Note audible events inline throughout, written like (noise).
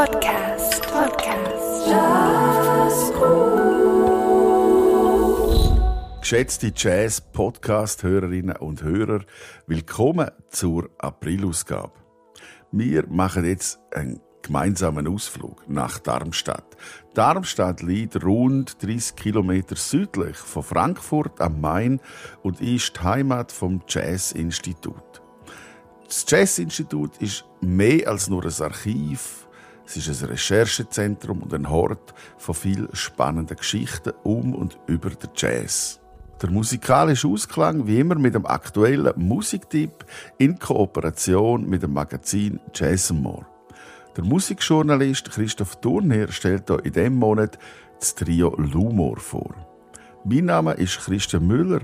Podcast. Podcast. Jazzgut. Geschätzte Jazz-Podcast-Hörerinnen und Hörer, willkommen zur Aprilausgabe. Wir machen jetzt einen gemeinsamen Ausflug nach Darmstadt. Darmstadt liegt rund 30 Kilometer südlich von Frankfurt am Main und ist die Heimat vom Jazz-Institut. Das Jazz-Institut ist mehr als nur ein Archiv. Es ist ein Recherchezentrum und ein Hort von vielen spannenden Geschichten um und über den Jazz. Der musikalische Ausklang wie immer mit dem aktuellen Musiktipp in Kooperation mit dem Magazin Jazz More. Der Musikjournalist Christoph Thurnherr stellt hier in diesem Monat das Trio Lumor vor. Mein Name ist Christian Müller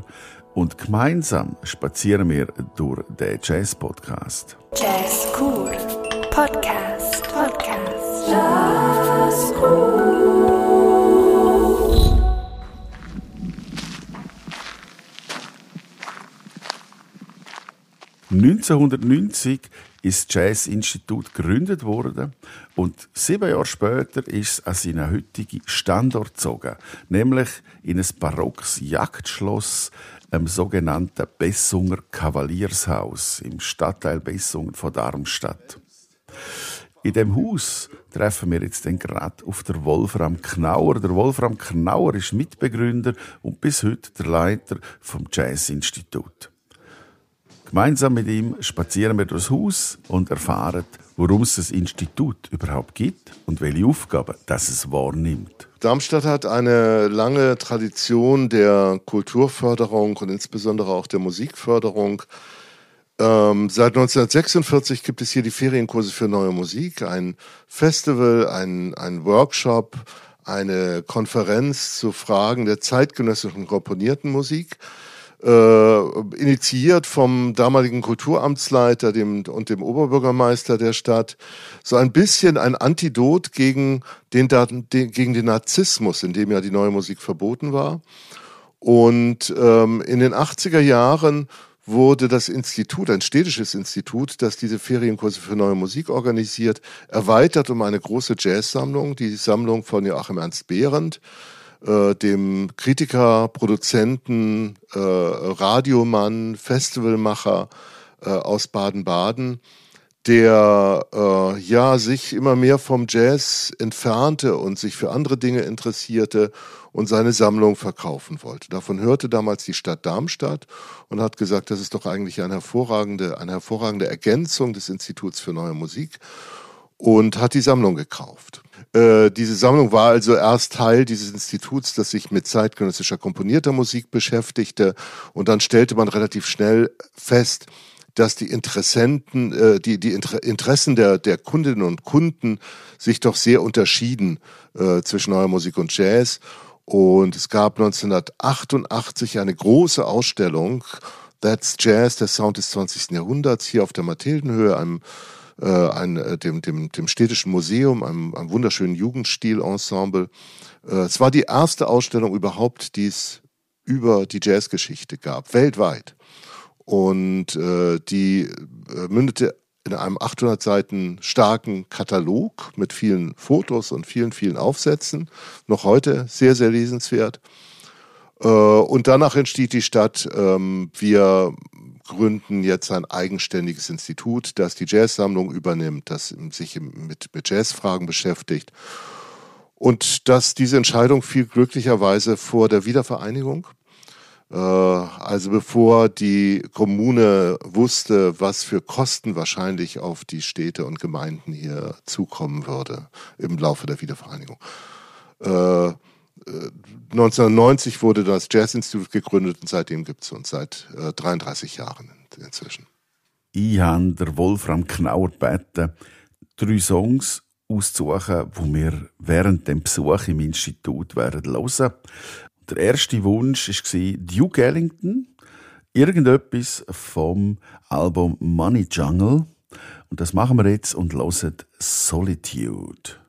und gemeinsam spazieren wir durch den Jazz-Podcast. Jazz cool. Podcast. Podcast. Jazzgut. 1990 ist das Jazz-Institut gegründet worden und sieben Jahre später ist es an seinen heutigen Standort gezogen, nämlich in ein barockes Jagdschloss im sogenannten Bessunger Kavaliershaus im Stadtteil Bessungen von Darmstadt. In dem Haus treffen wir jetzt gerade auf der Wolfram Knauer. Der Wolfram Knauer ist Mitbegründer und bis heute der Leiter vom Jazz-Institut. Gemeinsam mit ihm spazieren wir durchs Haus und erfahren, warum es das Institut überhaupt gibt und welche Aufgaben das es wahrnimmt. Darmstadt hat eine lange Tradition der Kulturförderung und insbesondere auch der Musikförderung. Ähm, seit 1946 gibt es hier die Ferienkurse für neue Musik, ein Festival, ein, ein Workshop, eine Konferenz zu Fragen der zeitgenössischen komponierten Musik äh, initiiert vom damaligen Kulturamtsleiter dem, und dem Oberbürgermeister der Stadt, so ein bisschen ein Antidot gegen den, gegen den Narzissmus, in dem ja die neue Musik verboten war. Und ähm, in den 80er Jahren wurde das Institut, ein städtisches Institut, das diese Ferienkurse für neue Musik organisiert, erweitert um eine große Jazzsammlung, die Sammlung von Joachim Ernst Behrendt, äh, dem Kritiker, Produzenten, äh, Radiomann, Festivalmacher äh, aus Baden-Baden, der äh, ja sich immer mehr vom Jazz entfernte und sich für andere Dinge interessierte und seine Sammlung verkaufen wollte. Davon hörte damals die Stadt Darmstadt und hat gesagt, das ist doch eigentlich eine hervorragende, eine hervorragende Ergänzung des Instituts für neue Musik und hat die Sammlung gekauft. Äh, diese Sammlung war also erst Teil dieses Instituts, das sich mit zeitgenössischer komponierter Musik beschäftigte. Und dann stellte man relativ schnell fest, dass die Interessenten, äh, die, die Inter Interessen der, der Kundinnen und Kunden sich doch sehr unterschieden äh, zwischen neuer Musik und Jazz. Und es gab 1988 eine große Ausstellung, That's Jazz, der Sound des 20. Jahrhunderts, hier auf der Mathildenhöhe, einem äh, ein, äh, dem, dem, dem Städtischen Museum, einem, einem wunderschönen Jugendstil-Ensemble. Äh, es war die erste Ausstellung überhaupt, die es über die Jazzgeschichte gab, weltweit. Und äh, die äh, mündete in einem 800 Seiten starken Katalog mit vielen Fotos und vielen, vielen Aufsätzen. Noch heute sehr, sehr lesenswert. Äh, und danach entsteht die Stadt. Ähm, wir gründen jetzt ein eigenständiges Institut, das die Jazzsammlung übernimmt, das sich mit, mit Jazzfragen beschäftigt. Und dass diese Entscheidung fiel glücklicherweise vor der Wiedervereinigung. Äh, also bevor die Kommune wusste, was für Kosten wahrscheinlich auf die Städte und Gemeinden hier zukommen würde im Laufe der Wiedervereinigung. 1990 wurde das Jazzinstitut gegründet und seitdem gibt es uns seit äh, 33 Jahren inzwischen. Ich habe der Wolfram Knauer gebeten, drei Songs auszusuchen, die wir während dem Besuch im Institut werden hören. Der erste Wunsch war Duke Ellington, irgendetwas vom Album Money Jungle. Und das machen wir jetzt und hören Solitude.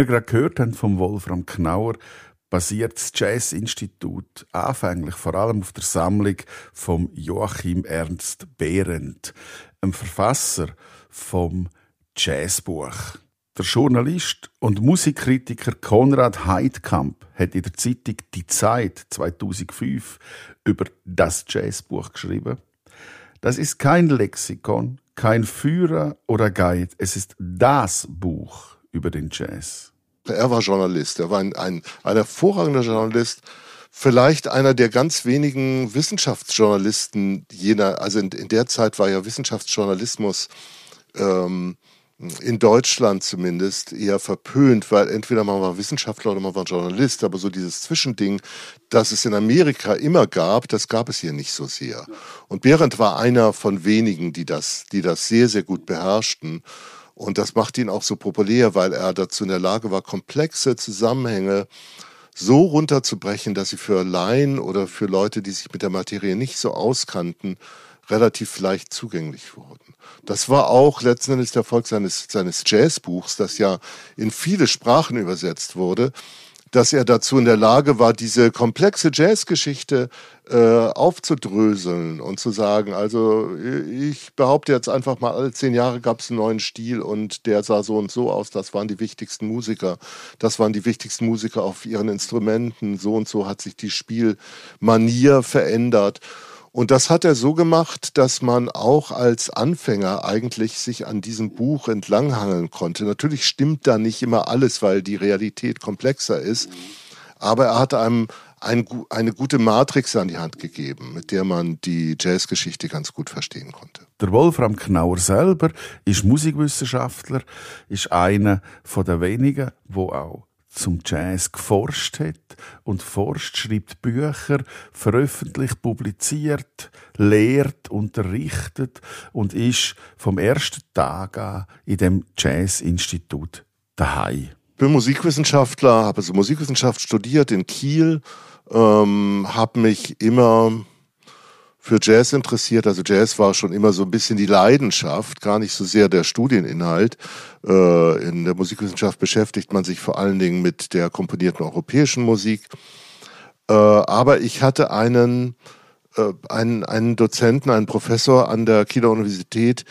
Wir gerade gehört haben vom Wolfram Knauer, basiert das Jazz-Institut anfänglich vor allem auf der Sammlung vom Joachim Ernst Behrendt, einem Verfasser vom Jazzbuch. Der Journalist und Musikkritiker Konrad Heidkamp hat in der Zeitung Die Zeit 2005 über das Jazzbuch geschrieben. Das ist kein Lexikon, kein Führer oder Guide, es ist das Buch über den Jazz. Er war Journalist, er war ein, ein, ein hervorragender Journalist, vielleicht einer der ganz wenigen Wissenschaftsjournalisten jener, also in, in der Zeit war ja Wissenschaftsjournalismus ähm, in Deutschland zumindest eher verpönt, weil entweder man war Wissenschaftler oder man war Journalist, aber so dieses Zwischending, das es in Amerika immer gab, das gab es hier nicht so sehr. Und Behrendt war einer von wenigen, die das, die das sehr, sehr gut beherrschten. Und das macht ihn auch so populär, weil er dazu in der Lage war, komplexe Zusammenhänge so runterzubrechen, dass sie für Laien oder für Leute, die sich mit der Materie nicht so auskannten, relativ leicht zugänglich wurden. Das war auch letzten Endes der Erfolg seines, seines Jazzbuchs, das ja in viele Sprachen übersetzt wurde, dass er dazu in der Lage war, diese komplexe Jazzgeschichte äh, aufzudröseln und zu sagen, also ich behaupte jetzt einfach mal, alle zehn Jahre gab es einen neuen Stil und der sah so und so aus, das waren die wichtigsten Musiker, das waren die wichtigsten Musiker auf ihren Instrumenten, so und so hat sich die Spielmanier verändert. Und das hat er so gemacht, dass man auch als Anfänger eigentlich sich an diesem Buch entlanghangeln konnte. Natürlich stimmt da nicht immer alles, weil die Realität komplexer ist. Aber er hat einem ein, eine gute Matrix an die Hand gegeben, mit der man die Jazzgeschichte ganz gut verstehen konnte. Der Wolfram Knauer selber ist Musikwissenschaftler, ist einer von der wenigen, wo auch zum Jazz geforscht hat und forscht, schreibt Bücher, veröffentlicht, publiziert, lehrt, unterrichtet und ist vom ersten Tag an in dem Jazz-Institut daheim. Ich bin Musikwissenschaftler, habe also Musikwissenschaft studiert in Kiel, ähm, habe mich immer für Jazz interessiert. Also Jazz war schon immer so ein bisschen die Leidenschaft, gar nicht so sehr der Studieninhalt. Äh, in der Musikwissenschaft beschäftigt man sich vor allen Dingen mit der komponierten europäischen Musik. Äh, aber ich hatte einen, äh, einen, einen Dozenten, einen Professor an der Kieler Universität,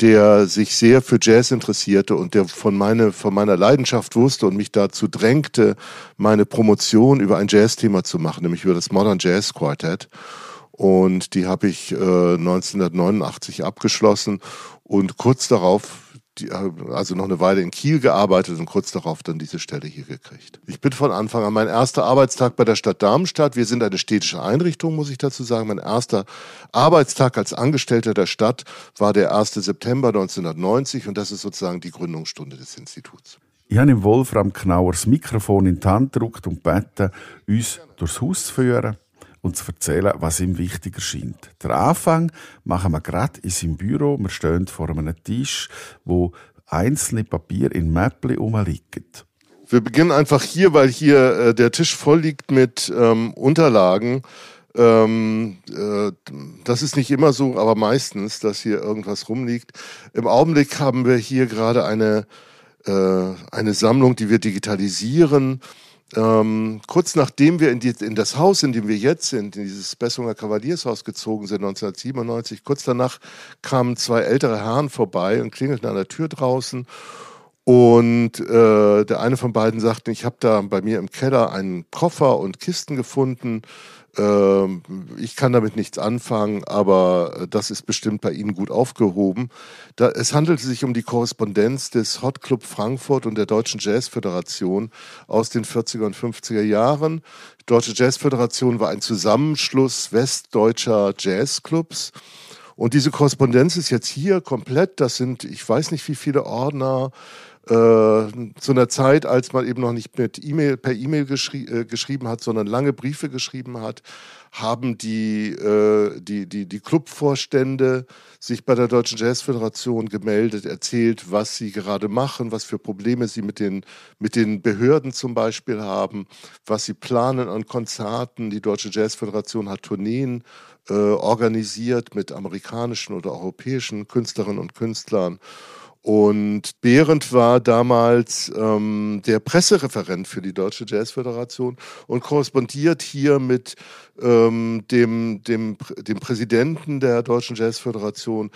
der sich sehr für Jazz interessierte und der von, meine, von meiner Leidenschaft wusste und mich dazu drängte, meine Promotion über ein Jazzthema zu machen, nämlich über das Modern Jazz Quartet. Und die habe ich äh, 1989 abgeschlossen und kurz darauf, die, also noch eine Weile in Kiel gearbeitet und kurz darauf dann diese Stelle hier gekriegt. Ich bin von Anfang an mein erster Arbeitstag bei der Stadt Darmstadt. Wir sind eine städtische Einrichtung, muss ich dazu sagen. Mein erster Arbeitstag als Angestellter der Stadt war der 1. September 1990 und das ist sozusagen die Gründungsstunde des Instituts. Ich habe Wolfram Knauer das Mikrofon in die Hand gedrückt und gebeten, uns durchs Haus zu führen und zu erzählen, was ihm wichtig erscheint. Der Anfang machen wir gerade in seinem Büro. Wir stehen vor einem Tisch, wo einzelne Papiere in Mäppli rumliegen. Wir beginnen einfach hier, weil hier äh, der Tisch voll liegt mit ähm, Unterlagen. Ähm, äh, das ist nicht immer so, aber meistens, dass hier irgendwas rumliegt. Im Augenblick haben wir hier gerade eine, äh, eine Sammlung, die wir digitalisieren ähm, kurz nachdem wir in, die, in, das Haus, in dem wir jetzt sind, in dieses Bessunger Kavaliershaus gezogen sind, 1997, kurz danach kamen zwei ältere Herren vorbei und klingelten an der Tür draußen. Und äh, der eine von beiden sagte, ich habe da bei mir im Keller einen Koffer und Kisten gefunden. Ähm, ich kann damit nichts anfangen, aber das ist bestimmt bei Ihnen gut aufgehoben. Da, es handelte sich um die Korrespondenz des Hot Club Frankfurt und der Deutschen Jazzföderation aus den 40er und 50er Jahren. Die Deutsche Jazzföderation war ein Zusammenschluss westdeutscher Jazzclubs. Und diese Korrespondenz ist jetzt hier komplett. Das sind, ich weiß nicht, wie viele Ordner, äh, zu einer Zeit, als man eben noch nicht mit E-Mail per E-Mail geschri äh, geschrieben hat, sondern lange Briefe geschrieben hat, haben die, äh, die, die, die Clubvorstände sich bei der Deutschen Jazzföderation gemeldet, erzählt, was sie gerade machen, was für Probleme sie mit den, mit den Behörden zum Beispiel haben, was sie planen an Konzerten. Die Deutsche Jazzföderation hat Tourneen äh, organisiert mit amerikanischen oder europäischen Künstlerinnen und Künstlern. Und Behrendt war damals ähm, der Pressereferent für die Deutsche Jazzföderation und korrespondiert hier mit ähm, dem, dem, dem Präsidenten der Deutschen Jazzföderation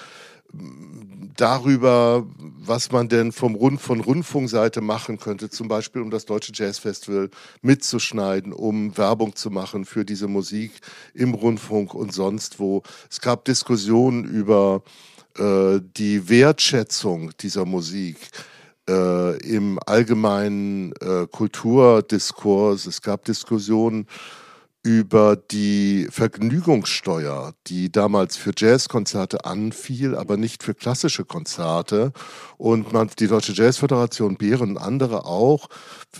darüber, was man denn vom Rund, von Rundfunkseite machen könnte, zum Beispiel um das Deutsche Jazzfestival mitzuschneiden, um Werbung zu machen für diese Musik im Rundfunk und sonst wo. Es gab Diskussionen über äh, die Wertschätzung dieser Musik äh, im allgemeinen äh, Kulturdiskurs. Es gab Diskussionen über die Vergnügungssteuer, die damals für Jazzkonzerte anfiel, aber nicht für klassische Konzerte. Und man, die Deutsche Jazzföderation, Bären und andere auch,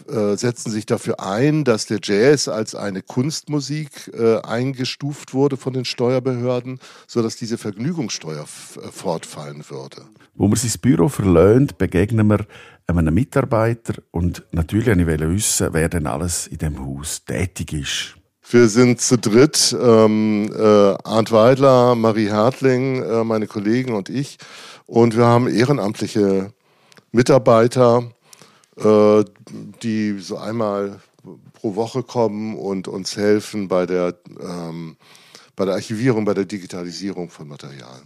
äh, setzen sich dafür ein, dass der Jazz als eine Kunstmusik äh, eingestuft wurde von den Steuerbehörden, sodass diese Vergnügungssteuer äh, fortfallen würde. Wo man sein Büro verlöhnt, begegnen wir einem Mitarbeiter und natürlich wollte ich wissen, wer denn alles in dem Haus tätig ist. Wir sind zu dritt, ähm, äh, Arndt Weidler, Marie Hertling, äh, meine Kollegen und ich. Und wir haben ehrenamtliche Mitarbeiter, äh, die so einmal pro Woche kommen und uns helfen bei der, ähm, bei der Archivierung, bei der Digitalisierung von Material.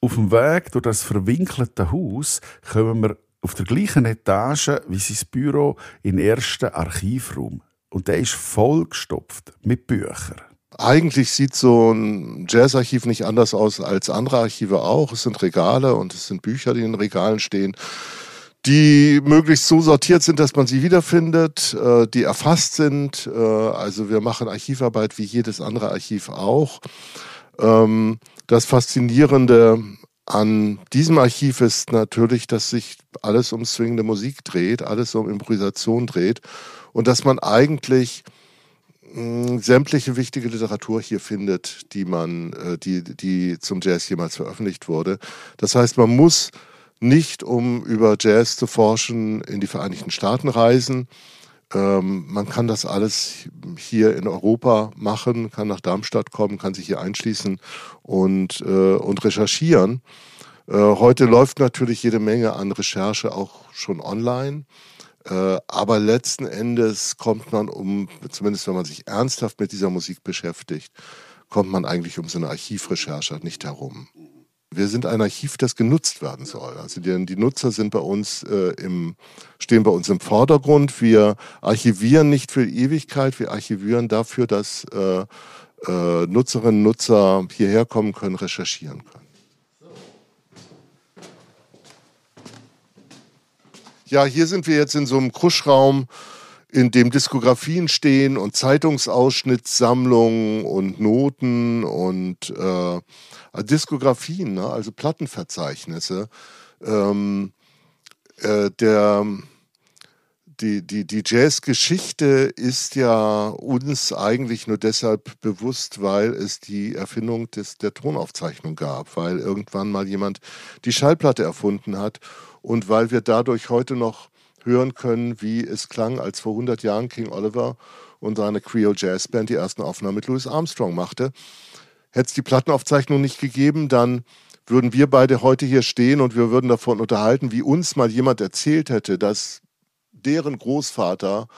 Auf dem Weg durch das verwinkelte Haus kommen wir auf der gleichen Etage wie sein Büro in den ersten Archivraum. Und der ist vollgestopft mit Büchern. Eigentlich sieht so ein Jazzarchiv nicht anders aus als andere Archive auch. Es sind Regale und es sind Bücher, die in Regalen stehen, die möglichst so sortiert sind, dass man sie wiederfindet, äh, die erfasst sind. Äh, also wir machen Archivarbeit wie jedes andere Archiv auch. Ähm, das Faszinierende an diesem Archiv ist natürlich, dass sich alles um swingende Musik dreht, alles um Improvisation dreht und dass man eigentlich mh, hm, sämtliche wichtige Literatur hier findet, die man, äh, die, die zum Jazz jemals veröffentlicht wurde. Das heißt, man muss nicht, um über Jazz zu forschen, in die Vereinigten Staaten reisen. Ähm, man kann das alles hier in Europa machen, kann nach Darmstadt kommen, kann sich hier einschließen und, äh, und recherchieren. Äh, heute läuft natürlich jede Menge an Recherche auch schon online. Äh, aber letzten Endes kommt man um, zumindest wenn man sich ernsthaft mit dieser Musik beschäftigt, kommt man eigentlich um so eine Archivrecherche nicht herum. Wir sind ein Archiv, das genutzt werden soll. Also die, die Nutzer sind bei uns äh, im, stehen bei uns im Vordergrund. Wir archivieren nicht für Ewigkeit, wir archivieren dafür, dass äh, äh, Nutzerinnen und Nutzer hierher kommen können, recherchieren können. Ja, hier sind wir jetzt in so einem Kruschraum, in dem Diskografien stehen und Zeitungsausschnittssammlungen und Noten und äh, Diskografien, ne? also Plattenverzeichnisse. Ähm, äh, der, die, die, die Jazzgeschichte ist ja uns eigentlich nur deshalb bewusst, weil es die Erfindung des, der Tonaufzeichnung gab, weil irgendwann mal jemand die Schallplatte erfunden hat und weil wir dadurch heute noch hören können, wie es klang, als vor 100 Jahren King Oliver und seine Creole Jazz Band die ersten Aufnahmen mit Louis Armstrong machte. Hätte es die Plattenaufzeichnung nicht gegeben, dann würden wir beide heute hier stehen und wir würden davon unterhalten, wie uns mal jemand erzählt hätte, dass deren Großvater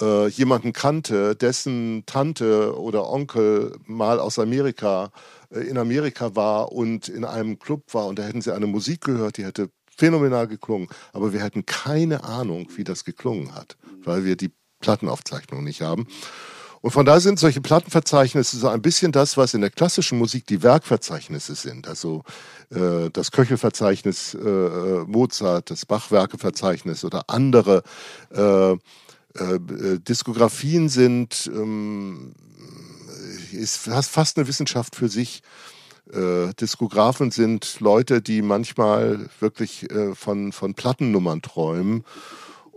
äh, jemanden kannte, dessen Tante oder Onkel mal aus Amerika äh, in Amerika war und in einem Club war und da hätten sie eine Musik gehört, die hätte phänomenal geklungen. Aber wir hätten keine Ahnung, wie das geklungen hat, weil wir die Plattenaufzeichnung nicht haben. Und von da sind solche Plattenverzeichnisse so ein bisschen das, was in der klassischen Musik die Werkverzeichnisse sind. Also äh, das Köchelverzeichnis äh, äh Mozart, das Bachwerkeverzeichnis oder andere äh, äh, Diskografien sind, ähm, ist fast eine Wissenschaft für sich. Äh, Diskografen sind Leute, die manchmal wirklich äh, von, von Plattennummern träumen.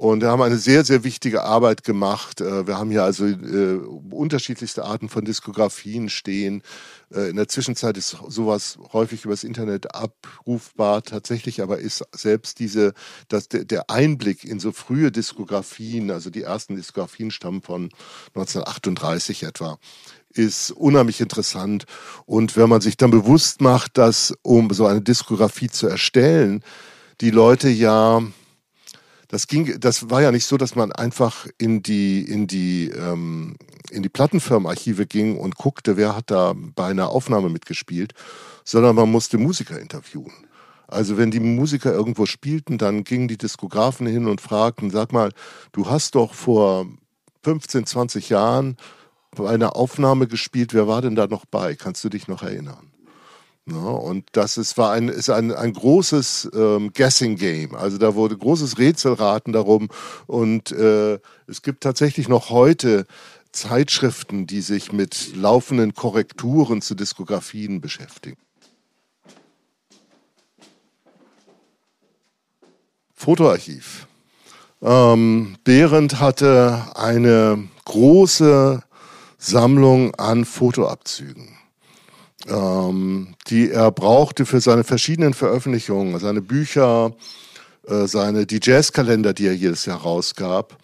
Und wir haben eine sehr, sehr wichtige Arbeit gemacht. Äh, wir haben hier also äh, unterschiedlichste Arten von Diskografien stehen. Äh, in der Zwischenzeit ist sowas häufig übers Internet abrufbar. Tatsächlich aber ist selbst diese, das, der Einblick in so frühe Diskografien, also die ersten Diskografien stammen von 1938 etwa, ist unheimlich interessant. Und wenn man sich dann bewusst macht, dass um so eine Diskografie zu erstellen, die Leute ja, das ging, das war ja nicht so, dass man einfach in die, in die, ähm, in die Plattenfirmenarchive ging und guckte, wer hat da bei einer Aufnahme mitgespielt, sondern man musste Musiker interviewen. Also wenn die Musiker irgendwo spielten, dann gingen die Diskografen hin und fragten, sag mal, du hast doch vor 15, 20 Jahren bei einer Aufnahme gespielt, wer war denn da noch bei? Kannst du dich noch erinnern? Ja, und das ist, war ein, ist ein, ein großes ähm, Guessing Game. Also da wurde großes Rätselraten darum. Und äh, es gibt tatsächlich noch heute Zeitschriften, die sich mit laufenden Korrekturen zu Diskografien beschäftigen. Fotoarchiv. Ähm, Behrendt hatte eine große Sammlung an Fotoabzügen, ähm, die er brauchte für seine verschiedenen Veröffentlichungen, seine Bücher, äh, seine die Jazzkalender, die er jedes Jahr rausgab.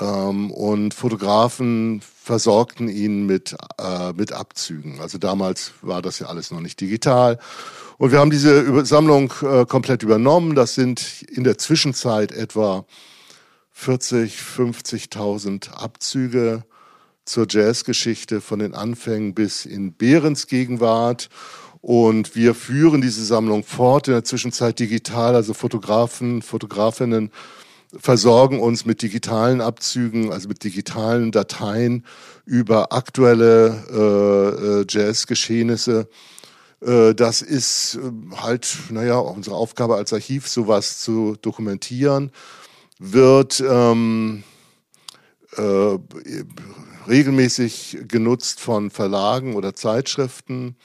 Ähm, und Fotografen versorgten ihn mit, äh, mit Abzügen. Also damals war das ja alles noch nicht digital. Und wir haben diese Sammlung äh, komplett übernommen. Das sind in der Zwischenzeit etwa 40, 50.000 Abzüge zur Jazzgeschichte von den Anfängen bis in Behrens Gegenwart. Und wir führen diese Sammlung fort, in der Zwischenzeit digital, also Fotografen, Fotografinnen versorgen uns mit digitalen Abzügen, also mit digitalen Dateien über aktuelle äh, äh Jazzgeschehnisse. Äh, das ist äh, halt, naja, unsere Aufgabe als Archiv, sowas zu dokumentieren, wird ähm, äh, regelmäßig genutzt von Verlagen oder Zeitschriften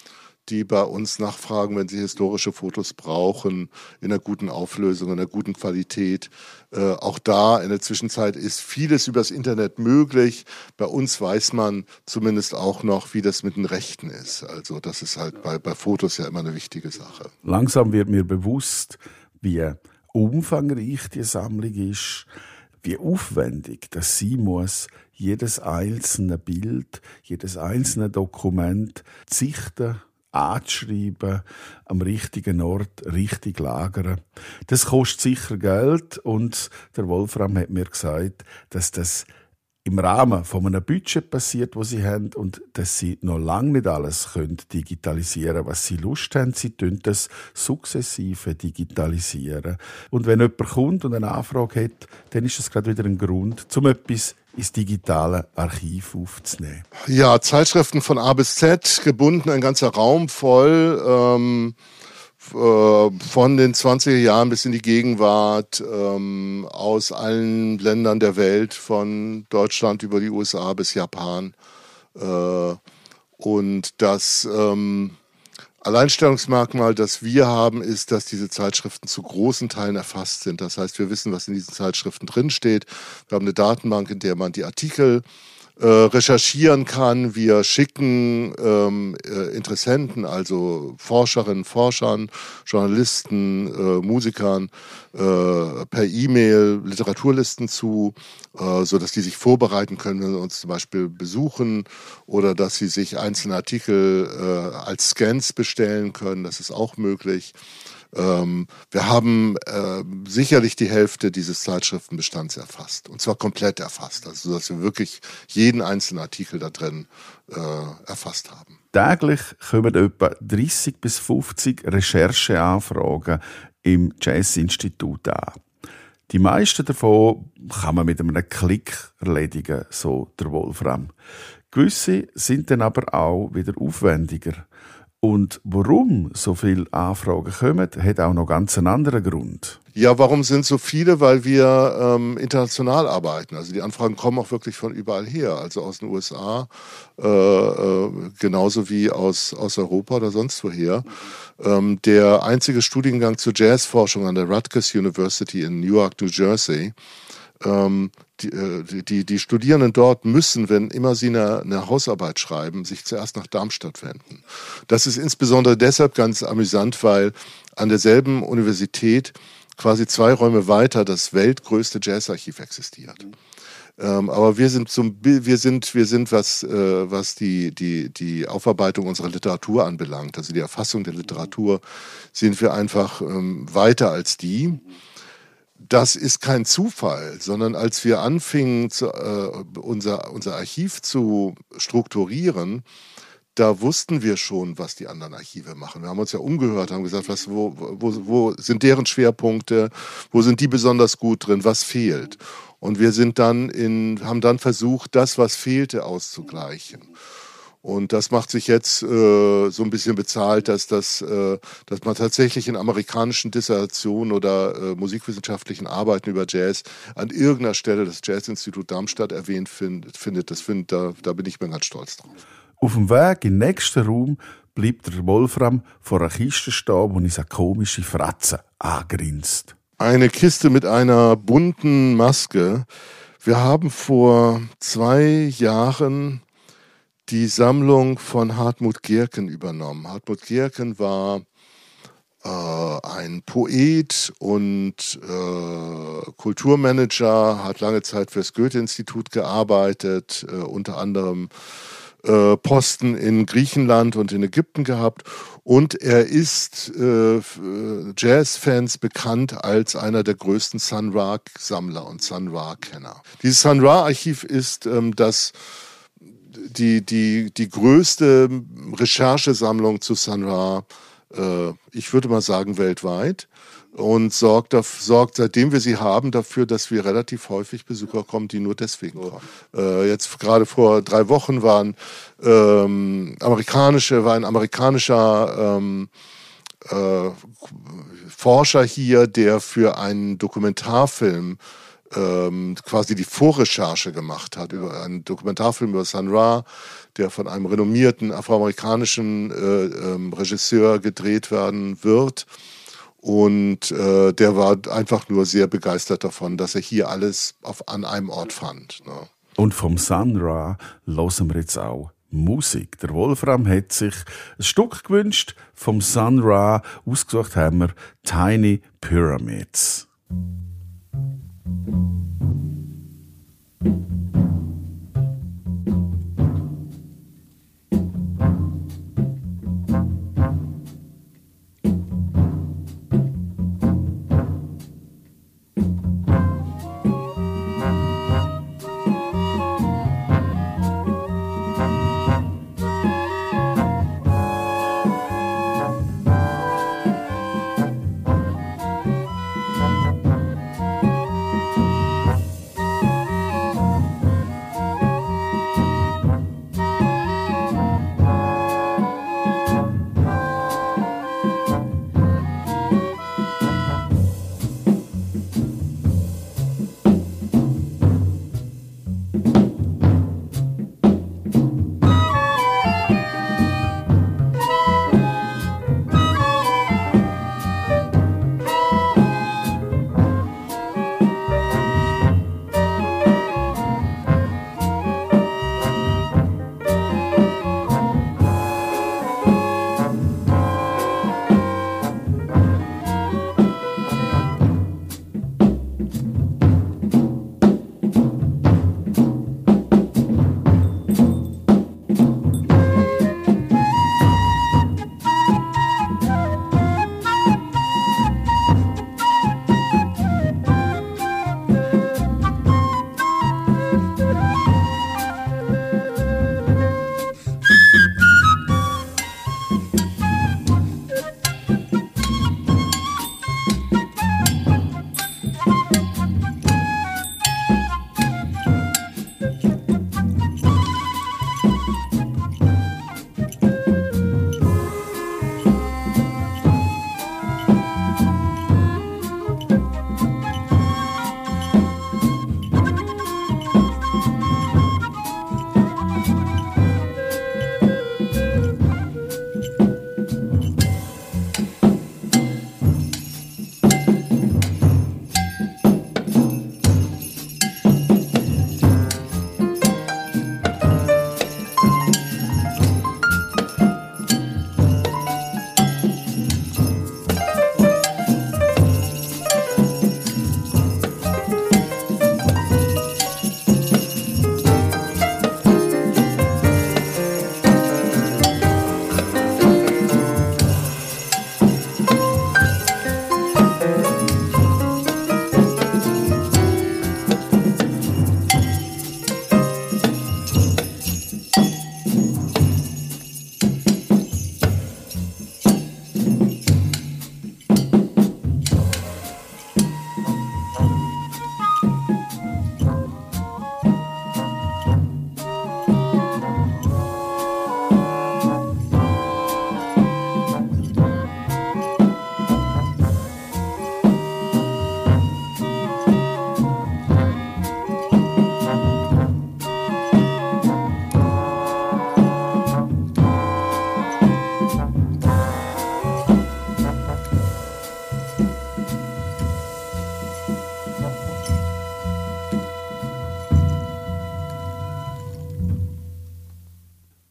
die bei uns nachfragen, wenn sie historische Fotos brauchen, in einer guten Auflösung, in einer guten Qualität. Äh, auch da in der Zwischenzeit ist vieles übers Internet möglich. Bei uns weiß man zumindest auch noch, wie das mit den Rechten ist. Also das ist halt bei, bei Fotos ja immer eine wichtige Sache. Langsam wird mir bewusst, wie umfangreich die Sammlung ist, wie aufwendig das sein muss, jedes einzelne Bild, jedes einzelne Dokument sichten anzuschreiben, am richtigen Ort richtig lagern. Das kostet sicher Geld und der Wolfram hat mir gesagt, dass das im Rahmen von einem Budget passiert, wo sie haben und dass sie noch lange nicht alles können digitalisieren, was sie Lust haben. Sie tun das sukzessive digitalisieren. Und wenn jemand kommt und eine Anfrage hat, dann ist das gerade wieder ein Grund, um etwas ins digitale Archiv aufzunehmen. Ja, Zeitschriften von A bis Z, gebunden, ein ganzer Raum voll. Ähm äh, von den 20er Jahren bis in die Gegenwart ähm, aus allen Ländern der Welt, von Deutschland über die USA bis Japan. Äh, und das ähm, Alleinstellungsmerkmal, das wir haben, ist, dass diese Zeitschriften zu großen Teilen erfasst sind. Das heißt, wir wissen, was in diesen Zeitschriften drinsteht. Wir haben eine Datenbank, in der man die Artikel äh, recherchieren kann. Wir schicken ähm, äh, Interessenten, also Forscherinnen, Forschern, Journalisten, äh, Musikern äh, per E-Mail Literaturlisten zu, äh, so dass die sich vorbereiten können, wenn sie uns zum Beispiel besuchen oder dass sie sich einzelne Artikel äh, als Scans bestellen können. Das ist auch möglich. Ähm, wir haben äh, sicherlich die Hälfte dieses Zeitschriftenbestands erfasst. Und zwar komplett erfasst. Also, dass wir wirklich jeden einzelnen Artikel da drin äh, erfasst haben. Täglich kommen etwa 30 bis 50 Rechercheanfragen im Jazz-Institut an. Die meisten davon kann man mit einem Klick erledigen, so der Wolfram. Gewisse sind dann aber auch wieder aufwendiger. Und warum so viele Anfragen kommen, hat auch noch ganz einen anderen Grund. Ja, warum sind so viele? Weil wir ähm, international arbeiten. Also die Anfragen kommen auch wirklich von überall her, also aus den USA, äh, äh, genauso wie aus, aus Europa oder sonst woher. Ähm, der einzige Studiengang zur Jazzforschung an der Rutgers University in Newark, New Jersey, ähm, äh, die, die, die Studierenden dort müssen, wenn immer sie eine, eine Hausarbeit schreiben, sich zuerst nach Darmstadt wenden. Das ist insbesondere deshalb ganz amüsant, weil an derselben Universität quasi zwei Räume weiter das weltgrößte Jazzarchiv existiert. Ähm, aber wir sind zum, wir sind, wir sind, was, äh, was die, die, die Aufarbeitung unserer Literatur anbelangt, also die Erfassung der Literatur, sind wir einfach ähm, weiter als die. Das ist kein Zufall, sondern als wir anfingen, zu, äh, unser, unser Archiv zu strukturieren, da wussten wir schon, was die anderen Archive machen. Wir haben uns ja umgehört, haben gesagt, was, wo, wo, wo sind deren Schwerpunkte, wo sind die besonders gut drin, was fehlt. Und wir sind dann in, haben dann versucht, das, was fehlte, auszugleichen. Und das macht sich jetzt äh, so ein bisschen bezahlt, dass, das, äh, dass man tatsächlich in amerikanischen Dissertationen oder äh, musikwissenschaftlichen Arbeiten über Jazz an irgendeiner Stelle das Jazzinstitut Darmstadt erwähnt find, findet. Das find, da, da bin ich mir ganz stolz drauf. Auf dem Weg in den nächsten Raum bleibt der Wolfram vor einer Kiste stehen, wo ich so komische Fratze angrinst eine Kiste mit einer bunten Maske. Wir haben vor zwei Jahren die Sammlung von Hartmut Gerken übernommen. Hartmut Gerken war äh, ein Poet und äh, Kulturmanager, hat lange Zeit fürs Goethe-Institut gearbeitet, äh, unter anderem äh, Posten in Griechenland und in Ägypten gehabt und er ist äh, Jazzfans bekannt als einer der größten Sun Ra-Sammler und Sun Ra-Kenner. Dieses Sun Ra-Archiv ist ähm, das die, die, die größte Recherchesammlung zu Sun Ra, äh, ich würde mal sagen, weltweit und sorgt, sorgt, seitdem wir sie haben, dafür, dass wir relativ häufig Besucher kommen, die nur deswegen kommen. Äh, jetzt gerade vor drei Wochen waren ähm, amerikanische, war ein amerikanischer ähm, äh, Forscher hier, der für einen Dokumentarfilm ähm, quasi die Vorrecherche gemacht hat über einen Dokumentarfilm über Sun Ra, der von einem renommierten afroamerikanischen äh, ähm, Regisseur gedreht werden wird. Und äh, der war einfach nur sehr begeistert davon, dass er hier alles auf, an einem Ort fand. Ne? Und vom Sun Ra hören wir jetzt auch Musik. Der Wolfram hat sich ein Stück gewünscht. Vom Sun Ra ausgesucht haben wir Tiny Pyramids. thank you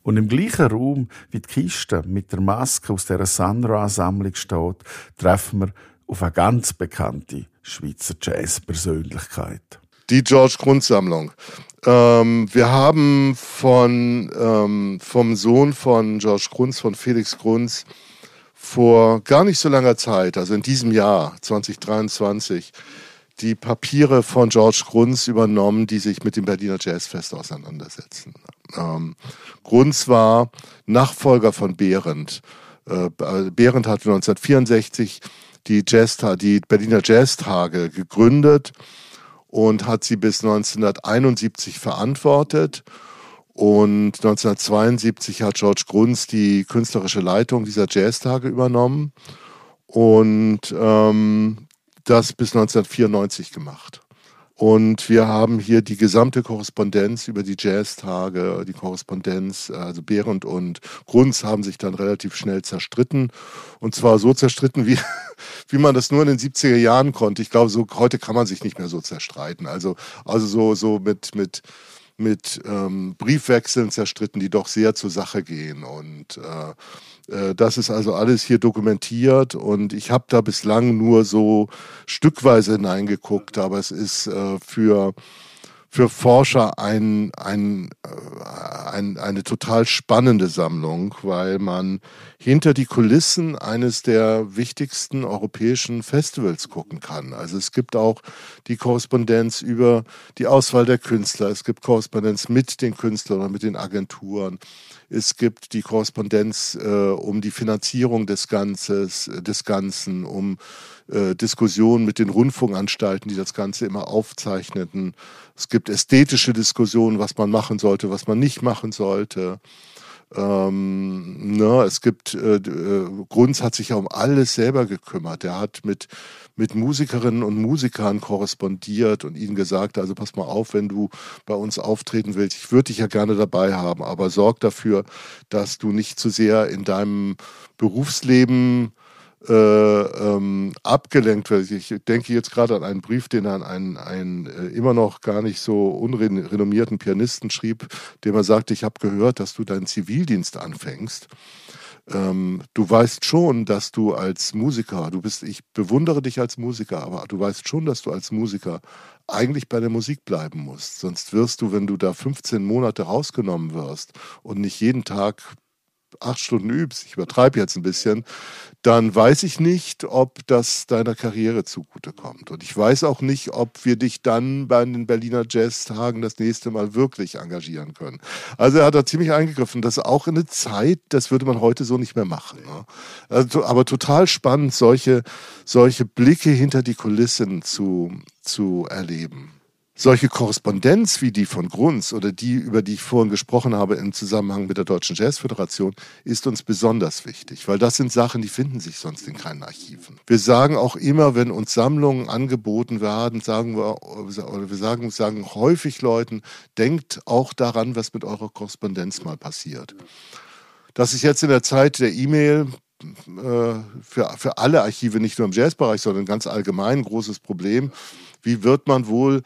Und im gleichen Raum, wie die Kiste mit der Maske aus dieser Sunra-Sammlung steht, treffen wir auf eine ganz bekannte Schweizer Jazz-Persönlichkeit. Die George Grund-Sammlung. Ähm, wir haben von, ähm, vom Sohn von George Grunz, von Felix Grunz, vor gar nicht so langer Zeit, also in diesem Jahr 2023, die Papiere von George Grunz übernommen, die sich mit dem Berliner Jazzfest auseinandersetzen. Ähm, Grunz war Nachfolger von Behrendt. Äh, Behrendt hat 1964 die, Jazz, die Berliner Jazztage gegründet und hat sie bis 1971 verantwortet. Und 1972 hat George Grunz die künstlerische Leitung dieser Jazztage übernommen und ähm, das bis 1994 gemacht. Und wir haben hier die gesamte Korrespondenz über die Jazztage, die Korrespondenz, also Behrendt und Grunz haben sich dann relativ schnell zerstritten. Und zwar so zerstritten, wie, (laughs) wie man das nur in den 70er Jahren konnte. Ich glaube, so, heute kann man sich nicht mehr so zerstreiten. Also, also so, so mit, mit, mit ähm, Briefwechseln zerstritten, die doch sehr zur Sache gehen. Und äh, das ist also alles hier dokumentiert und ich habe da bislang nur so stückweise hineingeguckt, aber es ist äh, für für Forscher ein, ein, äh, ein, eine total spannende Sammlung, weil man hinter die Kulissen eines der wichtigsten europäischen Festivals gucken kann. Also es gibt auch die Korrespondenz über die Auswahl der Künstler, es gibt Korrespondenz mit den Künstlern oder mit den Agenturen. Es gibt die Korrespondenz äh, um die Finanzierung des, Ganzes, des Ganzen, um äh, Diskussionen mit den Rundfunkanstalten, die das Ganze immer aufzeichneten. Es gibt ästhetische Diskussionen, was man machen sollte, was man nicht machen sollte. Ähm, ne, es gibt, äh, äh, Grunz hat sich ja um alles selber gekümmert. Er hat mit, mit Musikerinnen und Musikern korrespondiert und ihnen gesagt, also pass mal auf, wenn du bei uns auftreten willst, ich würde dich ja gerne dabei haben, aber sorg dafür, dass du nicht zu sehr in deinem Berufsleben äh, ähm, abgelenkt wird. Ich denke jetzt gerade an einen Brief, den er an einen, einen äh, immer noch gar nicht so unrenommierten Pianisten schrieb, dem er sagte, ich habe gehört, dass du deinen Zivildienst anfängst. Ähm, du weißt schon, dass du als Musiker, du bist, ich bewundere dich als Musiker, aber du weißt schon, dass du als Musiker eigentlich bei der Musik bleiben musst. Sonst wirst du, wenn du da 15 Monate rausgenommen wirst und nicht jeden Tag acht Stunden übst, ich übertreibe jetzt ein bisschen, dann weiß ich nicht, ob das deiner Karriere zugutekommt. Und ich weiß auch nicht, ob wir dich dann bei den Berliner Jazz-Tagen das nächste Mal wirklich engagieren können. Also er hat da ziemlich eingegriffen. Das ist auch eine Zeit, das würde man heute so nicht mehr machen. Ne? Also, aber total spannend, solche, solche Blicke hinter die Kulissen zu, zu erleben solche Korrespondenz wie die von Grunz oder die, über die ich vorhin gesprochen habe im Zusammenhang mit der Deutschen Jazzföderation, ist uns besonders wichtig, weil das sind Sachen, die finden sich sonst in keinen Archiven. Wir sagen auch immer, wenn uns Sammlungen angeboten werden, sagen wir, oder wir sagen, sagen häufig Leuten, denkt auch daran, was mit eurer Korrespondenz mal passiert. Das ist jetzt in der Zeit der E-Mail äh, für, für alle Archive, nicht nur im Jazzbereich, sondern ganz allgemein ein großes Problem. Wie wird man wohl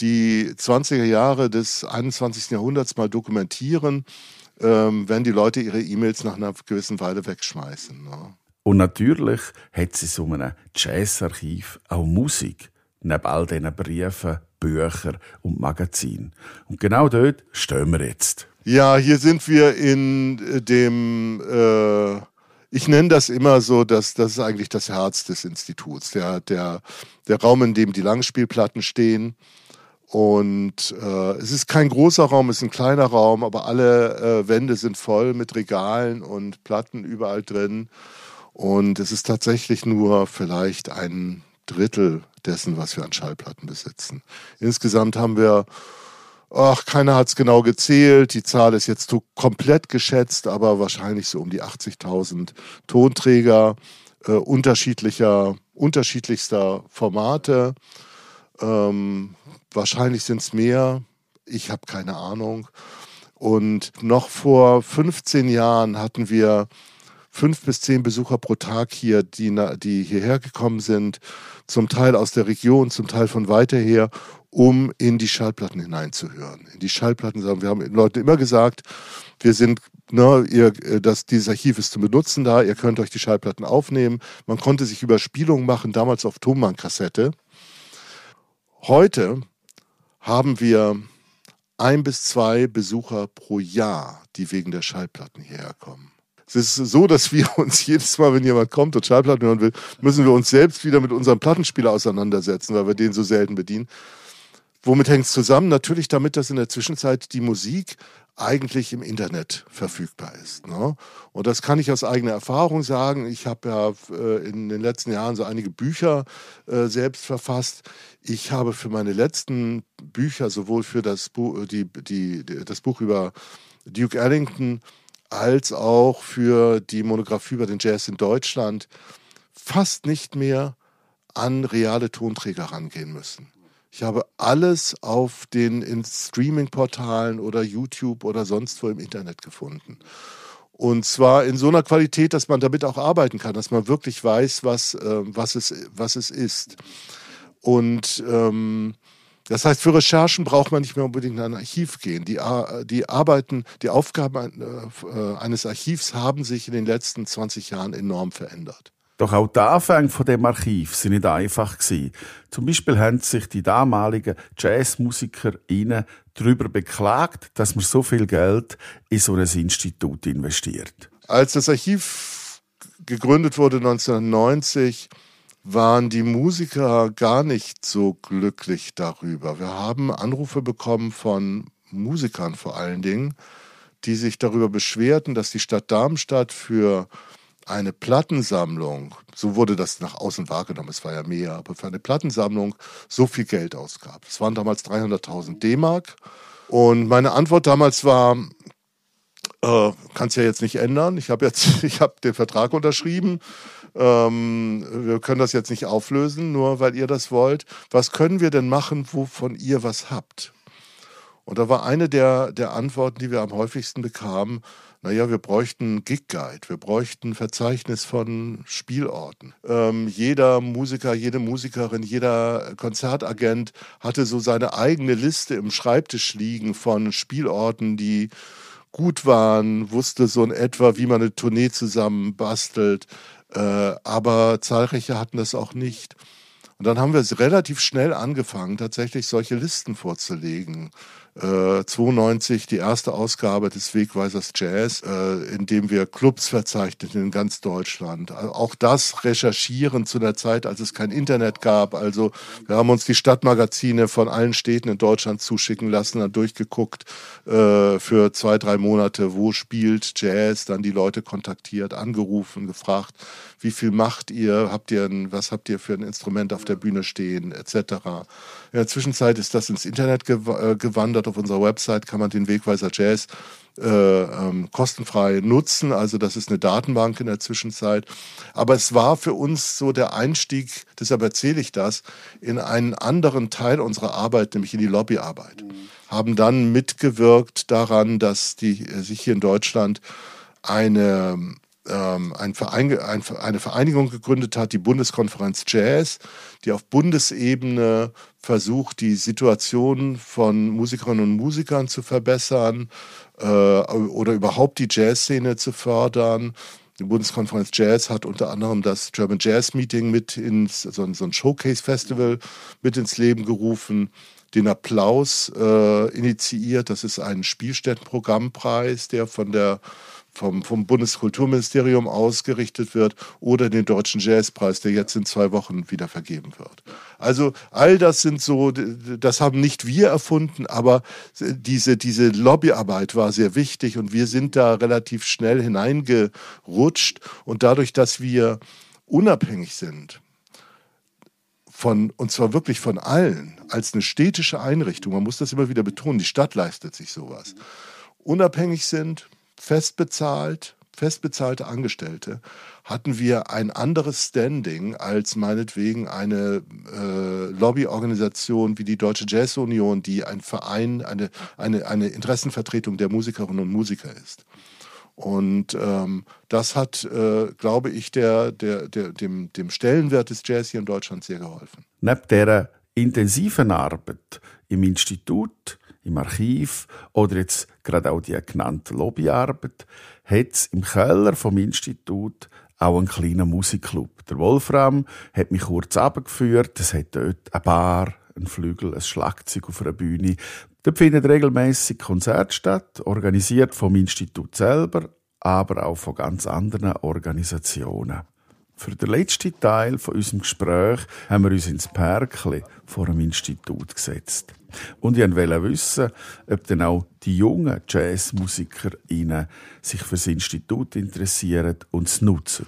die 20er Jahre des 21. Jahrhunderts mal dokumentieren, ähm, wenn die Leute ihre E-Mails nach einer gewissen Weile wegschmeißen. Ne? Und natürlich hat sie so einem Jazzarchiv auch Musik, neben all diesen Briefen, Büchern und Magazinen. Und genau dort stehen wir jetzt. Ja, hier sind wir in dem, äh, ich nenne das immer so, dass das ist eigentlich das Herz des Instituts, der, der, der Raum, in dem die Langspielplatten stehen. Und äh, es ist kein großer Raum, es ist ein kleiner Raum, aber alle äh, Wände sind voll mit Regalen und Platten überall drin. Und es ist tatsächlich nur vielleicht ein Drittel dessen, was wir an Schallplatten besitzen. Insgesamt haben wir, ach, keiner hat es genau gezählt, die Zahl ist jetzt komplett geschätzt, aber wahrscheinlich so um die 80.000 Tonträger äh, unterschiedlicher, unterschiedlichster Formate. Ähm, Wahrscheinlich sind es mehr. Ich habe keine Ahnung. Und noch vor 15 Jahren hatten wir fünf bis zehn Besucher pro Tag hier, die, die hierher gekommen sind, zum Teil aus der Region, zum Teil von weiter her, um in die Schallplatten hineinzuhören. In die Schallplatten wir haben den Leuten immer gesagt, wir sind, ne, ihr, das, dieses Archiv ist zu benutzen da, ihr könnt euch die Schallplatten aufnehmen. Man konnte sich Überspielungen machen, damals auf Tonbandkassette. Heute haben wir ein bis zwei Besucher pro Jahr, die wegen der Schallplatten hierher kommen. Es ist so, dass wir (laughs) uns jedes Mal, wenn jemand kommt und Schallplatten hören will, müssen wir uns selbst wieder mit unserem Plattenspieler auseinandersetzen, weil wir den so selten bedienen. Womit hängt es zusammen? Natürlich damit, dass in der Zwischenzeit die Musik eigentlich im Internet verfügbar ist. Ne? Und das kann ich aus eigener Erfahrung sagen. Ich habe ja äh, in den letzten Jahren so einige Bücher äh, selbst verfasst. Ich habe für meine letzten Bücher sowohl für das, Bu die, die, das Buch über Duke Ellington als auch für die Monographie über den Jazz in Deutschland fast nicht mehr an reale Tonträger rangehen müssen. Ich habe alles auf den Streaming-Portalen oder YouTube oder sonst wo im Internet gefunden. Und zwar in so einer Qualität, dass man damit auch arbeiten kann, dass man wirklich weiß, was, äh, was, es, was es ist. Und ähm, das heißt, für Recherchen braucht man nicht mehr unbedingt in ein Archiv gehen. Die, die Arbeiten, die Aufgaben äh, eines Archivs haben sich in den letzten 20 Jahren enorm verändert. Doch auch die Anfänge von dem Archiv sind nicht einfach gewesen. Zum Beispiel haben sich die damaligen Jazzmusiker darüber beklagt, dass man so viel Geld in so ein Institut investiert. Als das Archiv gegründet wurde 1990, waren die Musiker gar nicht so glücklich darüber. Wir haben Anrufe bekommen von Musikern vor allen Dingen, die sich darüber beschwerten, dass die Stadt Darmstadt für eine Plattensammlung, so wurde das nach außen wahrgenommen, es war ja mehr, aber für eine Plattensammlung so viel Geld ausgab. Es waren damals 300.000 D-Mark. Und meine Antwort damals war, äh, kann es ja jetzt nicht ändern. Ich habe jetzt, (laughs) den Vertrag unterschrieben. Ähm, wir können das jetzt nicht auflösen, nur weil ihr das wollt. Was können wir denn machen, wovon ihr was habt? Und da war eine der, der Antworten, die wir am häufigsten bekamen, naja, wir bräuchten Gig Guide, wir bräuchten Verzeichnis von Spielorten. Ähm, jeder Musiker, jede Musikerin, jeder Konzertagent hatte so seine eigene Liste im Schreibtisch liegen von Spielorten, die gut waren, wusste so in etwa, wie man eine Tournee zusammen bastelt, äh, aber zahlreiche hatten das auch nicht. Und dann haben wir relativ schnell angefangen, tatsächlich solche Listen vorzulegen äh, 92 die erste Ausgabe des Wegweisers Jazz, äh, in dem wir Clubs verzeichneten in ganz Deutschland. Also auch das recherchieren zu einer Zeit, als es kein Internet gab. Also wir haben uns die Stadtmagazine von allen Städten in Deutschland zuschicken lassen, dann durchgeguckt äh, für zwei, drei Monate, wo spielt Jazz, dann die Leute kontaktiert, angerufen, gefragt, wie viel macht ihr, habt ihr ein, was habt ihr für ein Instrument auf der Bühne stehen, etc. In der Zwischenzeit ist das ins Internet äh, gewandert. Auf unserer Website kann man den Wegweiser Jazz äh, ähm, kostenfrei nutzen. Also das ist eine Datenbank in der Zwischenzeit. Aber es war für uns so der Einstieg, deshalb erzähle ich das, in einen anderen Teil unserer Arbeit, nämlich in die Lobbyarbeit. Haben dann mitgewirkt daran, dass die, äh, sich hier in Deutschland eine ein Verein, ein, eine Vereinigung gegründet hat, die Bundeskonferenz Jazz, die auf Bundesebene versucht, die Situation von Musikerinnen und Musikern zu verbessern äh, oder überhaupt die Jazzszene zu fördern. Die Bundeskonferenz Jazz hat unter anderem das German Jazz Meeting mit ins, so, so ein Showcase-Festival mit ins Leben gerufen den Applaus äh, initiiert. Das ist ein Spielstättenprogrammpreis, der von der vom, vom Bundeskulturministerium ausgerichtet wird oder den Deutschen Jazzpreis, der jetzt in zwei Wochen wieder vergeben wird. Also all das sind so, das haben nicht wir erfunden, aber diese, diese Lobbyarbeit war sehr wichtig und wir sind da relativ schnell hineingerutscht und dadurch, dass wir unabhängig sind, von, und zwar wirklich von allen, als eine städtische Einrichtung, man muss das immer wieder betonen, die Stadt leistet sich sowas, unabhängig sind, festbezahlt, festbezahlte Angestellte, hatten wir ein anderes Standing als meinetwegen eine äh, Lobbyorganisation wie die Deutsche Jazz Union, die ein Verein, eine, eine, eine Interessenvertretung der Musikerinnen und Musiker ist. Und ähm, das hat, äh, glaube ich, der, der, der, dem, dem Stellenwert des Jazz hier in Deutschland sehr geholfen. Neben dieser intensiven Arbeit im Institut, im Archiv oder jetzt gerade auch die genannte Lobbyarbeit, hat es im Keller vom Institut auch einen kleinen Musikclub. Der Wolfram hat mich kurz abgeführt. Es hat dort eine Bar, ein Flügel, ein Schlagzeug auf einer Bühne. Dort finden regelmäßig Konzerte statt, organisiert vom Institut selber, aber auch von ganz anderen Organisationen. Für den letzten Teil von unserem Gespräch haben wir uns ins Perkli vor dem Institut gesetzt. Und ich wollte wissen, ob dann auch die jungen JazzmusikerInnen sich für das Institut interessieren und es nutzen.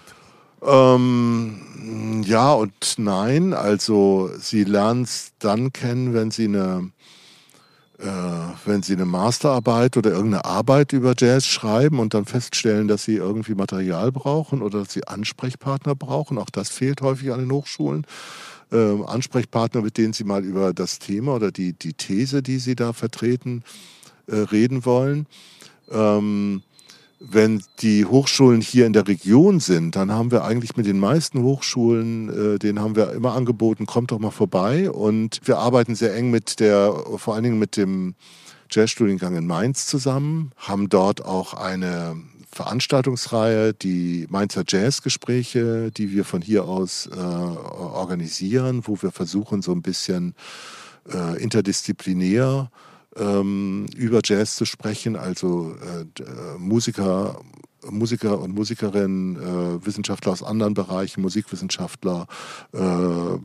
Ähm, ja und nein. Also sie lernen es dann kennen, wenn sie eine äh, wenn Sie eine Masterarbeit oder irgendeine Arbeit über Jazz schreiben und dann feststellen, dass Sie irgendwie Material brauchen oder dass Sie Ansprechpartner brauchen, auch das fehlt häufig an den Hochschulen. Ähm, Ansprechpartner, mit denen Sie mal über das Thema oder die, die These, die Sie da vertreten, äh, reden wollen. Ähm, wenn die Hochschulen hier in der Region sind, dann haben wir eigentlich mit den meisten Hochschulen, äh, denen haben wir immer angeboten, kommt doch mal vorbei. Und wir arbeiten sehr eng mit der, vor allen Dingen mit dem Jazzstudiengang in Mainz zusammen, haben dort auch eine Veranstaltungsreihe, die Mainzer Jazzgespräche, die wir von hier aus äh, organisieren, wo wir versuchen, so ein bisschen äh, interdisziplinär ähm, über Jazz zu sprechen, also äh, äh, Musiker, Musiker und Musikerinnen, äh, Wissenschaftler aus anderen Bereichen, Musikwissenschaftler äh,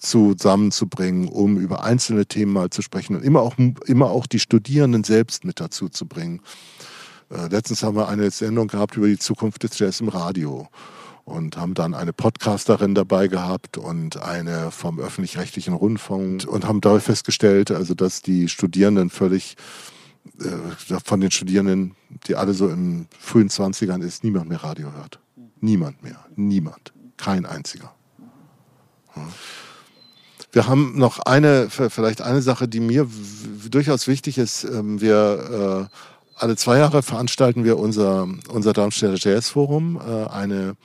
zusammenzubringen, um über einzelne Themen mal zu sprechen und immer auch, immer auch die Studierenden selbst mit dazu zu bringen. Äh, letztens haben wir eine Sendung gehabt über die Zukunft des Jazz im Radio und haben dann eine Podcasterin dabei gehabt und eine vom öffentlich-rechtlichen Rundfunk und haben dabei festgestellt, also dass die Studierenden völlig äh, von den Studierenden, die alle so in frühen Zwanzigern ist, niemand mehr Radio hört. Niemand mehr. Niemand. Kein einziger. Wir haben noch eine, vielleicht eine Sache, die mir durchaus wichtig ist. Ähm, wir äh, alle zwei Jahre veranstalten wir unser, unser Darmstädter Jazz Forum, äh, eine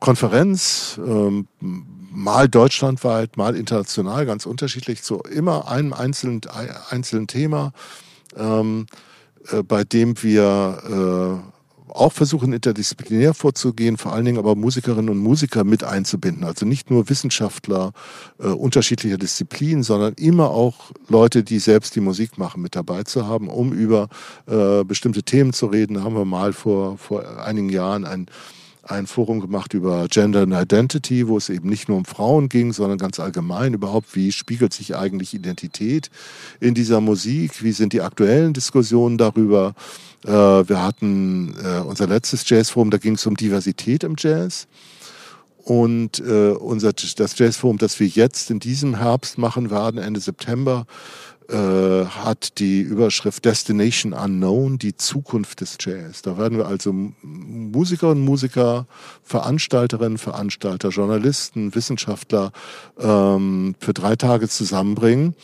Konferenz, ähm, mal deutschlandweit, mal international, ganz unterschiedlich, zu immer einem einzelnen, einzelnen Thema, ähm, äh, bei dem wir äh, auch versuchen, interdisziplinär vorzugehen, vor allen Dingen aber Musikerinnen und Musiker mit einzubinden. Also nicht nur Wissenschaftler äh, unterschiedlicher Disziplinen, sondern immer auch Leute, die selbst die Musik machen, mit dabei zu haben, um über äh, bestimmte Themen zu reden. Da haben wir mal vor, vor einigen Jahren ein ein Forum gemacht über Gender and Identity, wo es eben nicht nur um Frauen ging, sondern ganz allgemein überhaupt, wie spiegelt sich eigentlich Identität in dieser Musik, wie sind die aktuellen Diskussionen darüber. Äh, wir hatten äh, unser letztes Jazzforum, da ging es um Diversität im Jazz. Und äh, unser, das Jazzforum, das wir jetzt in diesem Herbst machen werden, Ende September, hat die Überschrift Destination Unknown, die Zukunft des Jazz. Da werden wir also Musiker und Musiker, Veranstalterinnen, Veranstalter, Journalisten, Wissenschaftler ähm, für drei Tage zusammenbringen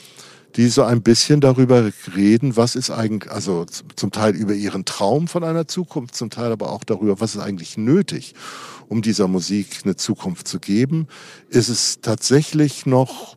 die so ein bisschen darüber reden, was ist eigentlich, also zum Teil über ihren Traum von einer Zukunft, zum Teil aber auch darüber, was ist eigentlich nötig, um dieser Musik eine Zukunft zu geben. Ist es tatsächlich noch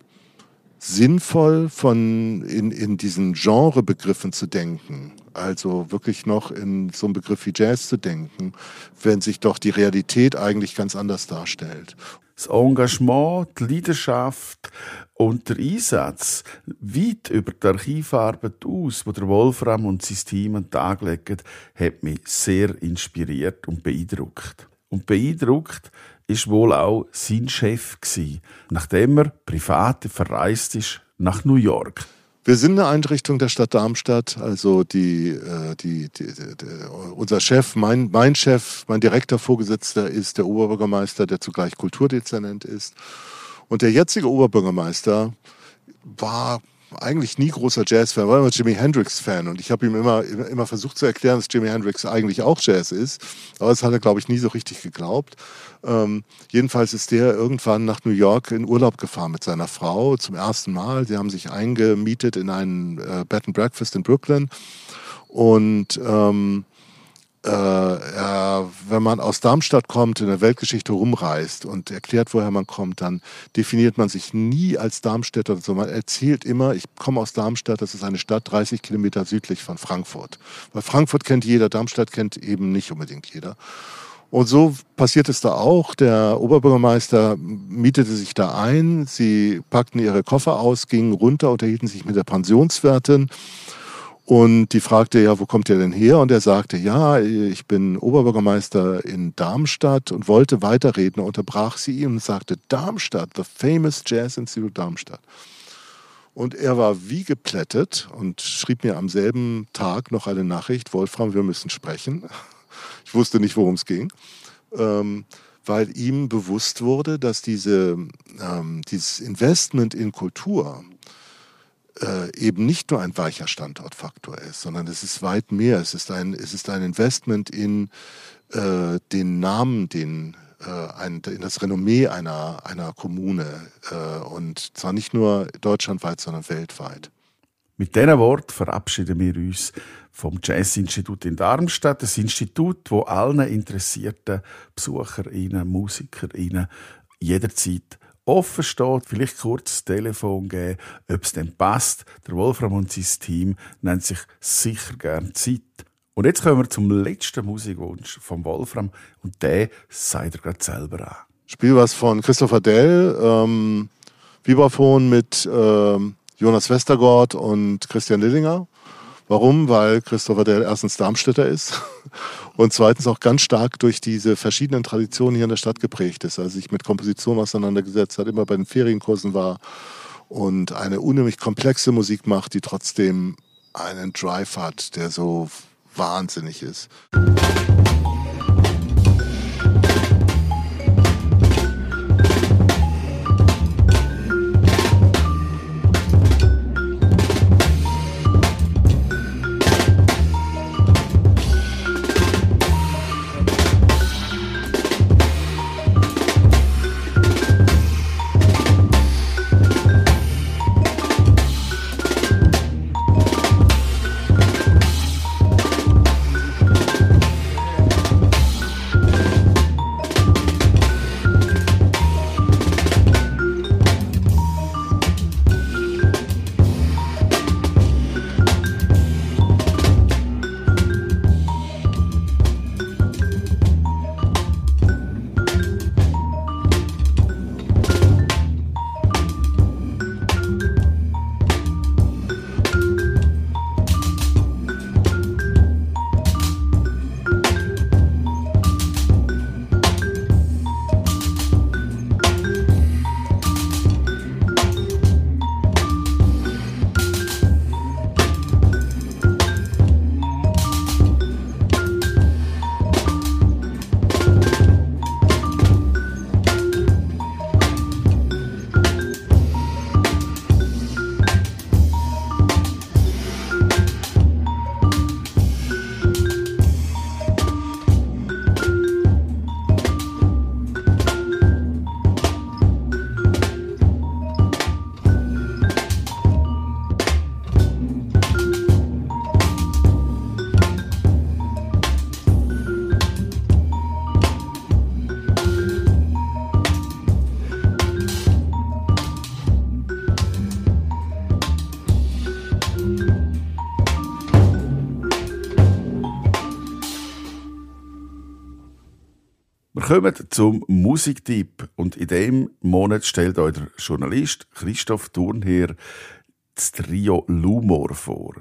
sinnvoll, von in, in diesen Genrebegriffen zu denken, also wirklich noch in so einem Begriff wie Jazz zu denken, wenn sich doch die Realität eigentlich ganz anders darstellt. Das Engagement, die Leidenschaft und der Einsatz weit über die Archivarbeit aus, wo der Wolfram und sein Team an den Tag legen, hat mich sehr inspiriert und beeindruckt. Und beeindruckt ist wohl auch sein Chef gewesen, nachdem er privat verreist ist nach New York. Wir sind eine Einrichtung der Stadt Darmstadt, also die, äh, die, die, unser Chef, mein, mein Chef, mein direkter Vorgesetzter ist der Oberbürgermeister, der zugleich Kulturdezernent ist. Und der jetzige Oberbürgermeister war eigentlich nie großer Jazz-Fan, war immer Jimi Hendrix-Fan. Und ich habe ihm immer, immer versucht zu erklären, dass Jimi Hendrix eigentlich auch Jazz ist. Aber das hat er, glaube ich, nie so richtig geglaubt. Ähm, jedenfalls ist der irgendwann nach New York in Urlaub gefahren mit seiner Frau zum ersten Mal. Sie haben sich eingemietet in einen äh, Bed and Breakfast in Brooklyn. Und ähm, äh, er, wenn man aus Darmstadt kommt, in der Weltgeschichte rumreist und erklärt, woher man kommt, dann definiert man sich nie als Darmstädter, sondern man erzählt immer, ich komme aus Darmstadt, das ist eine Stadt 30 Kilometer südlich von Frankfurt. Weil Frankfurt kennt jeder, Darmstadt kennt eben nicht unbedingt jeder. Und so passiert es da auch. Der Oberbürgermeister mietete sich da ein. Sie packten ihre Koffer aus, gingen runter, unterhielten sich mit der Pensionswirtin und die fragte, ja, wo kommt ihr denn her? Und er sagte, ja, ich bin Oberbürgermeister in Darmstadt und wollte weiterreden. Er unterbrach sie ihn und sagte, Darmstadt, the famous Jazz Institute Darmstadt. Und er war wie geplättet und schrieb mir am selben Tag noch eine Nachricht, Wolfram, wir müssen sprechen. Ich wusste nicht, worum es ging. Ähm, weil ihm bewusst wurde, dass diese, ähm, dieses Investment in Kultur, äh, eben nicht nur ein weicher Standortfaktor ist, sondern es ist weit mehr. Es ist ein, es ist ein Investment in äh, den Namen, den äh, ein, in das Renommee einer, einer Kommune äh, und zwar nicht nur deutschlandweit, sondern weltweit. Mit diesen Wort verabschieden wir uns vom Jazz-Institut in Darmstadt, das Institut, wo allen interessierten BesucherInnen, MusikerInnen jederzeit offen steht, vielleicht kurz das Telefon geben, ob es denn passt. Der Wolfram und sein Team nennt sich sicher gern Zeit. Und jetzt kommen wir zum letzten Musikwunsch vom Wolfram und der sagt er gerade selber an. Spiel was von Christopher Dell, ähm, Vibraphon mit ähm, Jonas Westergaard und Christian Lillinger. Warum? Weil Christopher Dell erstens Darmstädter ist (laughs) und zweitens auch ganz stark durch diese verschiedenen Traditionen hier in der Stadt geprägt ist. Also sich mit Komposition auseinandergesetzt hat, immer bei den Ferienkursen war und eine unheimlich komplexe Musik macht, die trotzdem einen Drive hat, der so wahnsinnig ist. Kommen zum Musiktipp und in dem Monat stellt euch der Journalist Christoph Thurnherr das Trio Lumor vor.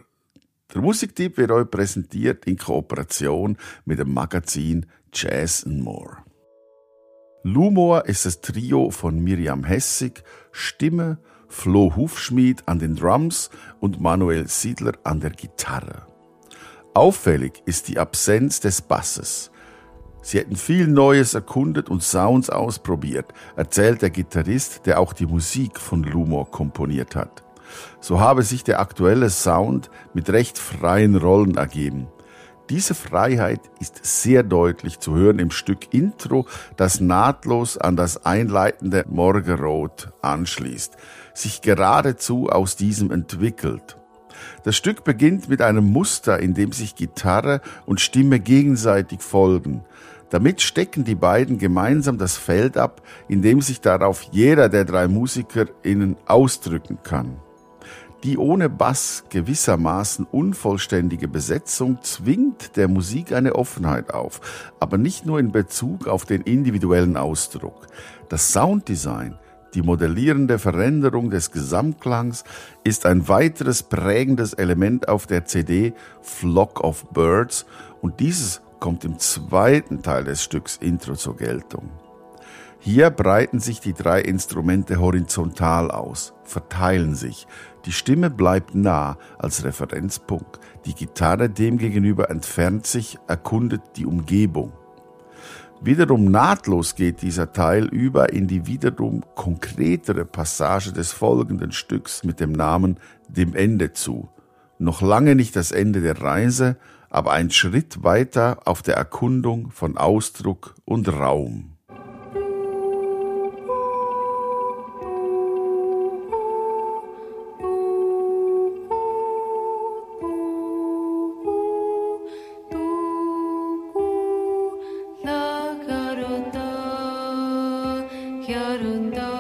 Der Musiktipp wird euch präsentiert in Kooperation mit dem Magazin Jazz and More. Lumor ist das Trio von Miriam Hessig, Stimme, Flo Hufschmied an den Drums und Manuel Siedler an der Gitarre. Auffällig ist die Absenz des Basses. Sie hätten viel Neues erkundet und Sounds ausprobiert, erzählt der Gitarrist, der auch die Musik von Lumor komponiert hat. So habe sich der aktuelle Sound mit recht freien Rollen ergeben. Diese Freiheit ist sehr deutlich zu hören im Stück Intro, das nahtlos an das einleitende Morgerot anschließt, sich geradezu aus diesem entwickelt. Das Stück beginnt mit einem Muster, in dem sich Gitarre und Stimme gegenseitig folgen. Damit stecken die beiden gemeinsam das Feld ab, in dem sich darauf jeder der drei MusikerInnen ausdrücken kann. Die ohne Bass gewissermaßen unvollständige Besetzung zwingt der Musik eine Offenheit auf, aber nicht nur in Bezug auf den individuellen Ausdruck. Das Sounddesign, die modellierende Veränderung des Gesamtklangs, ist ein weiteres prägendes Element auf der CD Flock of Birds und dieses kommt im zweiten Teil des Stücks Intro zur Geltung. Hier breiten sich die drei Instrumente horizontal aus, verteilen sich. Die Stimme bleibt nah als Referenzpunkt. Die Gitarre demgegenüber entfernt sich, erkundet die Umgebung. Wiederum nahtlos geht dieser Teil über in die wiederum konkretere Passage des folgenden Stücks mit dem Namen Dem Ende zu. Noch lange nicht das Ende der Reise, aber ein Schritt weiter auf der Erkundung von Ausdruck und Raum. yarından